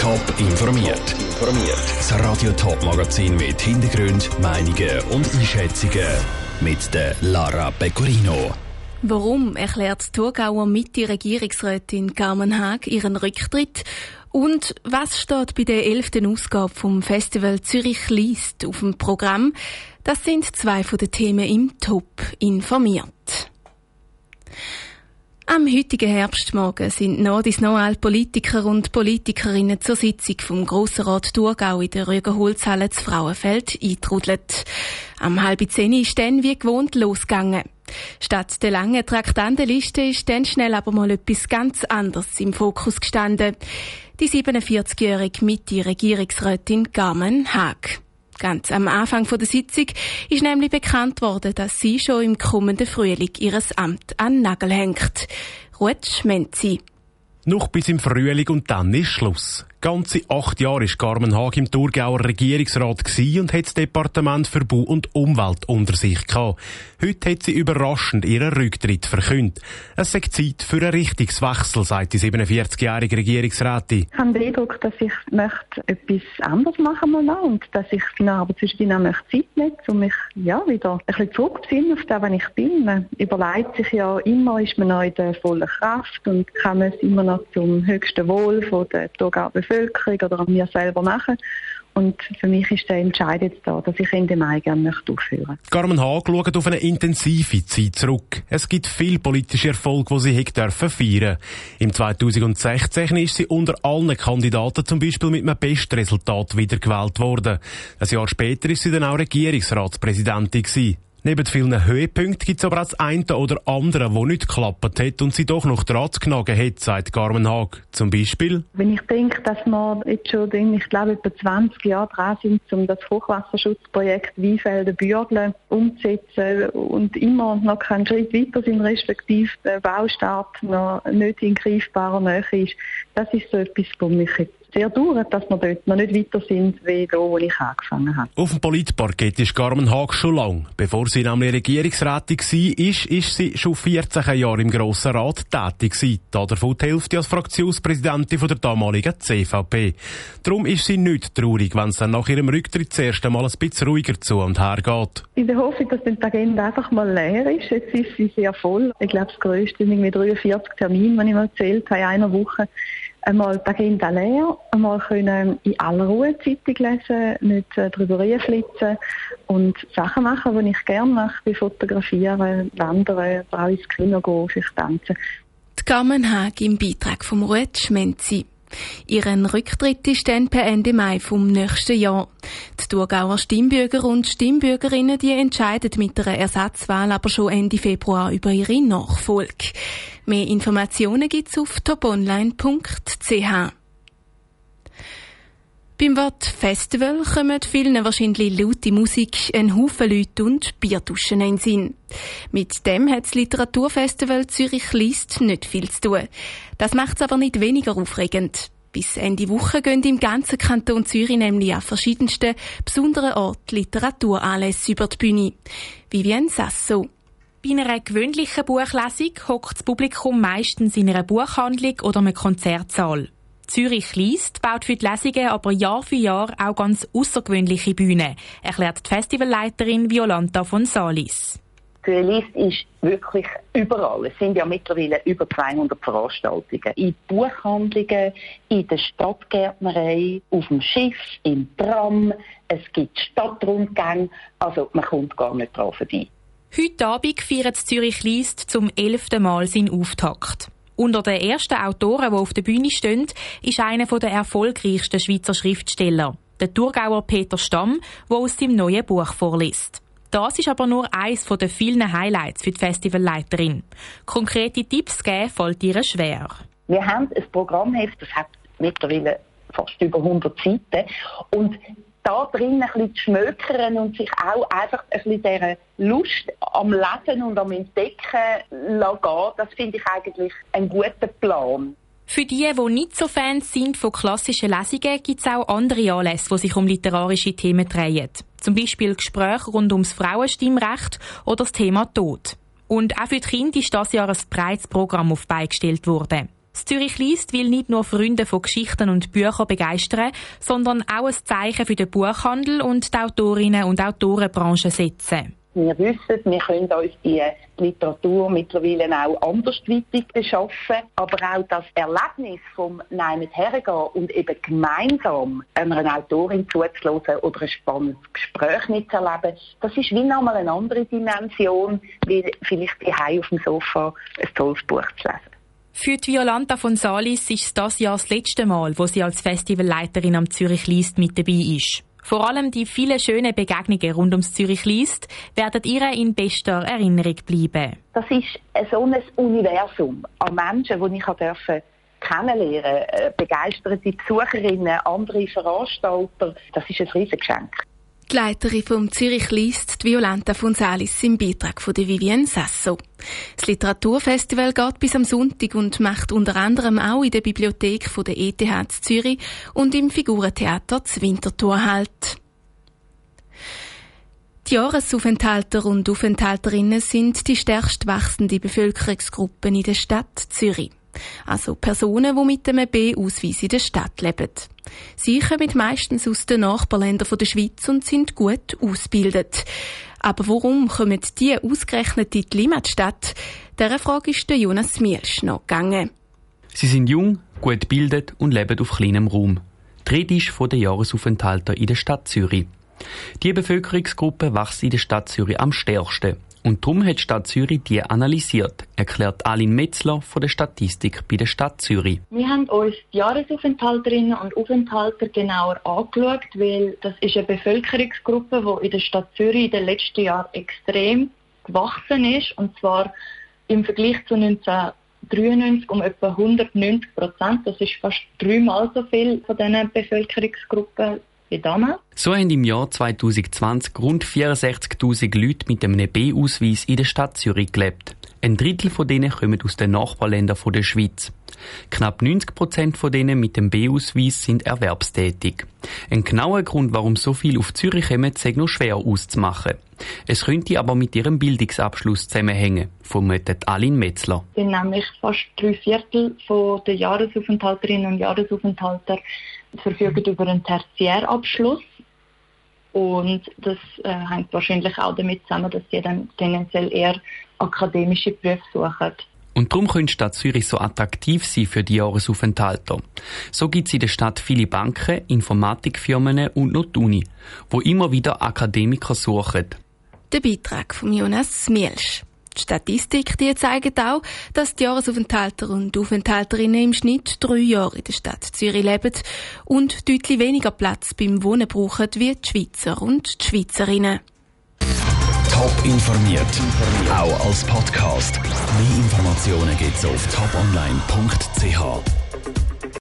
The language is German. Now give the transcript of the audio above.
Top informiert. Informiert. Das Radio Top Magazin mit Hintergrund, Meinungen und Einschätzungen mit der Lara Pecorino. Warum erklärt die Thurgauer Mitte-Regierungsrätin Carmen Haag ihren Rücktritt? Und was steht bei der 11. Ausgabe vom Festival Zürich liest auf dem Programm? Das sind zwei von den Themen im Top informiert. Am heutigen Herbstmorgen sind noch noch alle Politiker und Politikerinnen zur Sitzung vom Grossenrat Thurgau in der Rügerholzhalle zu Frauenfeld eintrudelt. Am halb zehn ist dann wie gewohnt losgegangen. Statt der langen Traktandenliste ist dann schnell aber mal etwas ganz anderes im Fokus gestanden. Die 47-jährige Mitte-Regierungsrätin Carmen Haag. Ganz am Anfang der Sitzung ist nämlich bekannt worden, dass sie schon im kommenden Frühling ihres Amt an Nagel hängt. Ruth Schmenzi. Noch bis im Frühling und dann ist Schluss. Ganze acht Jahre war Carmen Haag im Thurgauer Regierungsrat und hat das Departement für Bau und Umwelt unter sich gehabt. Heute hat sie überraschend ihren Rücktritt verkündet. Es ist Zeit für einen Richtungswechsel, sagt die 47-jährige Regierungsrätin. Ich habe den Eindruck, dass ich möchte etwas anderes machen möchte und dass ich in der Arbeit zwischendurch möchte Zeit nehmen um mich ja, wieder ein bisschen zurückzufinden auf das, was ich bin. Man überlegt sich ja immer, ist man noch in der vollen Kraft und kann es immer noch zum höchsten Wohl von der Thurgauer Bevölkerung Bevölkerung oder an mir selber machen. Und für mich ist der Entscheid jetzt da, dass ich Ende Mai gerne möchte aufführen Carmen Haag schaut auf eine intensive Zeit zurück. Es gibt viel politische Erfolge, die sie dürfen feiern Im 2016 ist sie unter allen Kandidaten zum Beispiel mit einem Bestresultat wiedergewählt worden. Ein Jahr später ist sie dann auch Regierungsratspräsidentin gewesen. Neben vielen Höhepunkten gibt es aber auch das eine oder andere, das nicht geklappt hat und sie doch noch dran zu knagen hat, sagt Carmen Haag. Zum Beispiel? Wenn ich denke, dass wir jetzt schon, ich glaube, etwa 20 Jahre dran sind, um das Hochwasserschutzprojekt Weinfelden Bürgle umzusetzen und immer noch keinen Schritt weiter sind, respektive der Baustart noch nicht in greifbarer Nähe ist, das ist so etwas, was mich jetzt sehr dauert, dass wir dort noch nicht weiter sind, wie da, wo ich angefangen habe. Auf dem Politparkett ist Carmen Haag schon lang. Bevor sie nämlich Regierungsrätin war, ist, ist sie schon 14 Jahre im Grossen Rat tätig gewesen. Davon die Hälfte als Fraktionspräsidentin der damaligen CVP. Darum ist sie nicht traurig, wenn es dann nach ihrem Rücktritt das erste Mal ein bisschen ruhiger zu und her geht. In der Hoffnung, dass die Agenda einfach mal leer ist. Jetzt ist sie sehr voll. Ich glaube, das grösste sind irgendwie 43 Termine, die ich mal erzählt habe, in einer Woche einmal die Agenda leer, einmal können in aller Ruhe Zeitung lesen, nicht äh, drüber flitzen und Sachen machen, die ich gerne mache, wie fotografieren, wandern, auch ins Kino gehen, vielleicht tanzen. Die Carmen im Beitrag vom Ruth Schmenzi. Ihren Rücktritt ist dann per Ende Mai vom nächsten Jahr. Die Thurgauer Stimmbürger und Stimmbürgerinnen die entscheiden mit einer Ersatzwahl aber schon Ende Februar über ihre Nachfolge. Mehr Informationen gibt's auf toponline.ch. Beim Wort Festival kommen vielen wahrscheinlich laute Musik, ein Haufen Leute und Bierduschen in Sinn. Mit dem hat das Literaturfestival Zürich liest nicht viel zu tun. Das macht es aber nicht weniger aufregend. Bis Ende Woche gehen im ganzen Kanton Zürich nämlich an verschiedensten besonderen Orten Literaturanlässe über die Bühne. Vivienne Sasso. Bei einer gewöhnlichen Buchlesung hockt das Publikum meistens in einer Buchhandlung oder einem Konzertsaal. Zürich liest, baut für die Lesungen aber Jahr für Jahr auch ganz außergewöhnliche Bühnen, erklärt die Festivalleiterin Violanta von Salis. Zürich liest ist wirklich überall. Es sind ja mittlerweile über 200 Veranstaltungen. In Buchhandlungen, in der Stadtgärtnerei, auf dem Schiff, im Tram. Es gibt Stadtrundgänge. Also man kommt gar nicht dran vorbei. Heute Abend feiert Zürich liest zum elften Mal seinen Auftakt. Unter den ersten Autoren, die auf der Bühne stehen, ist einer der erfolgreichsten Schweizer Schriftsteller, der Thurgauer Peter Stamm, der aus seinem neuen Buch vorliest. Das ist aber nur eines der vielen Highlights für die Festivalleiterin. Konkrete Tipps geben fällt ihr schwer. Wir haben ein Programmheft, das hat mittlerweile fast über 100 Seiten. Und da drin ein bisschen zu schmökern und sich auch einfach ein bisschen dieser Lust am Lesen und am Entdecken lassen, das finde ich eigentlich einen guten Plan. Für die, die nicht so Fans sind von klassischen Lesungen, gibt es auch andere Anlässe, die sich um literarische Themen drehen. Zum Beispiel Gespräche rund ums Frauenstimmrecht oder das Thema Tod. Und auch für die Kinder ist das Jahr ein breites Programm auf beigestellt worden. Das Zürich liest will nicht nur Freunde von Geschichten und Büchern begeistern, sondern auch ein Zeichen für den Buchhandel und die Autorinnen und Autorenbranche setzen. Wir wissen, wir können uns die Literatur mittlerweile auch andersweitig beschaffen, aber auch das Erlebnis vom Nein hergehen und eben gemeinsam einer Autorin zuzulassen oder ein spannendes Gespräch mitzuerleben, das ist wie nochmal eine andere Dimension, wie vielleicht die auf dem Sofa ein tolles Buch zu lesen. Für die Violanta von Salis ist es das Jahr das letzte Mal, wo sie als Festivalleiterin am Zürich Liest mit dabei ist. Vor allem die vielen schönen Begegnungen rund ums Zürich Liest werden ihr in bester Erinnerung bleiben. Das ist so ein Universum an Menschen, die ich durfte kennenlernen, äh, begeisterte Besucherinnen, andere Veranstalter. Das ist ein Riesengeschenk. Die Leiterin vom Zürich liest die Violenta Salis im Beitrag von der Vivienne Sasso. Das Literaturfestival geht bis am Sonntag und macht unter anderem auch in der Bibliothek von der ETH Zürich und im Figurentheater das Winterthur halt. Die Jahresaufenthalter und Aufenthalterinnen sind die stärkst wachsende Bevölkerungsgruppen in der Stadt Zürich. Also Personen, die mit einem B-Ausweis in der Stadt leben. Sie kommen meistens aus den Nachbarländern der Schweiz und sind gut ausgebildet. Aber warum kommen die ausgerechnet in die Limmatstadt? Dieser Frage ist der Jonas Mielsch noch gegangen. Sie sind jung, gut gebildet und leben auf kleinem Raum. Die Rede ist von den Jahresaufenthaltern in der Stadt Zürich. Die Bevölkerungsgruppe wächst in der Stadt Zürich am stärksten. Und darum hat die Stadt Zürich die analysiert, erklärt Aline Metzler von der Statistik bei der Stadt Zürich. Wir haben uns die Jahresaufenthalterinnen und Aufenthalter genauer angeschaut, weil das ist eine Bevölkerungsgruppe, die in der Stadt Zürich in den letzten Jahren extrem gewachsen ist. Und zwar im Vergleich zu 1993 um etwa 190 Prozent. Das ist fast dreimal so viel von diesen Bevölkerungsgruppen wie damals. So haben im Jahr 2020 rund 64.000 Leute mit einem B-Ausweis in der Stadt Zürich gelebt. Ein Drittel von denen kommen aus den Nachbarländern der Schweiz. Knapp 90 Prozent von denen mit dem B-Ausweis sind erwerbstätig. Ein genauer Grund, warum so viel auf Zürich kommen, ist noch schwer auszumachen. Es könnte aber mit ihrem Bildungsabschluss zusammenhängen, vermutet Aline Metzler. Sind nämlich fast drei Viertel der Jahresaufenthalterinnen und Jahresaufenthalter verfügen über einen Tertiärabschluss. Und das äh, hängt wahrscheinlich auch damit zusammen, dass sie dann tendenziell eher akademische Berufe suchen. Und darum könnte die Stadt Zürich so attraktiv sein für die Jahresaufenthalter. So gibt es in der Stadt viele Banken, Informatikfirmen und noch die Uni, wo immer wieder Akademiker suchen. Der Beitrag von Jonas Mielsch. Die Statistik die zeigt auch, dass die Jahresaufenthalter und Aufenthalterinnen im Schnitt drei Jahre in der Stadt Zürich leben und deutlich weniger Platz beim Wohnen brauchen wie die Schweizer und die Schweizerinnen. Top informiert, auch als Podcast. Mehr Informationen gibt's auf toponline.ch.